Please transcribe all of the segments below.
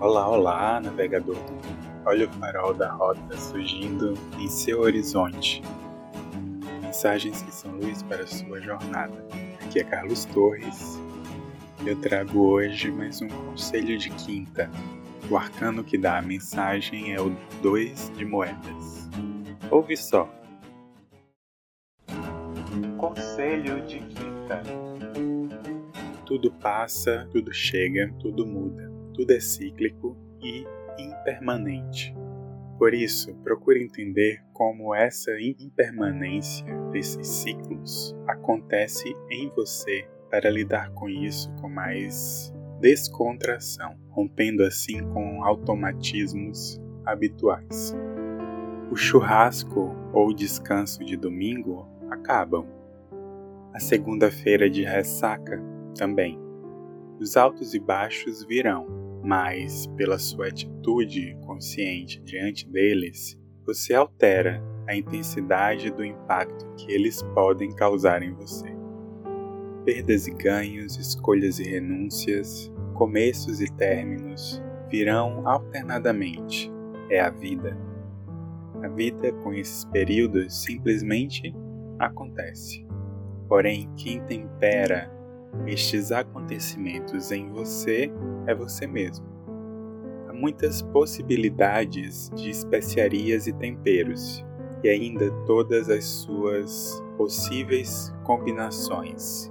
Olá, olá, navegador. Olha o farol da rota surgindo em seu horizonte. Mensagens que são luz para sua jornada. Aqui é Carlos Torres. Eu trago hoje mais um conselho de quinta. O arcano que dá a mensagem é o 2 de moedas. Ouve só. Conselho de quinta. Tudo passa, tudo chega, tudo muda tudo é cíclico e impermanente. Por isso, procure entender como essa impermanência desses ciclos acontece em você para lidar com isso com mais descontração, rompendo assim com automatismos habituais. O churrasco ou descanso de domingo acabam. A segunda-feira de ressaca também. Os altos e baixos virão, mas pela sua atitude consciente diante deles, você altera a intensidade do impacto que eles podem causar em você. Perdas e ganhos, escolhas e renúncias, começos e términos virão alternadamente. É a vida. A vida com esses períodos simplesmente acontece. Porém, quem tempera estes acontecimentos em você é você mesmo. Há muitas possibilidades de especiarias e temperos, e ainda todas as suas possíveis combinações.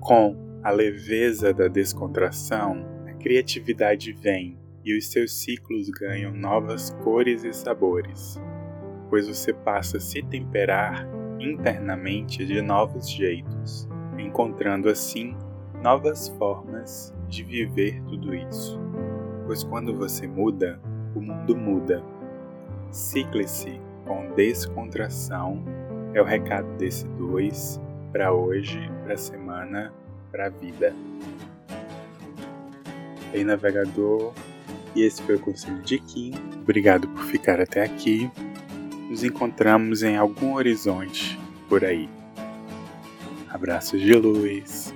Com a leveza da descontração, a criatividade vem e os seus ciclos ganham novas cores e sabores, pois você passa a se temperar internamente de novos jeitos encontrando assim novas formas de viver tudo isso. Pois quando você muda, o mundo muda. Cicle-se com descontração é o recado desse dois para hoje, para a semana, para a vida. Ei, navegador, e esse foi o Conselho de Kim. Obrigado por ficar até aqui. Nos encontramos em algum horizonte por aí. Abraços de luz.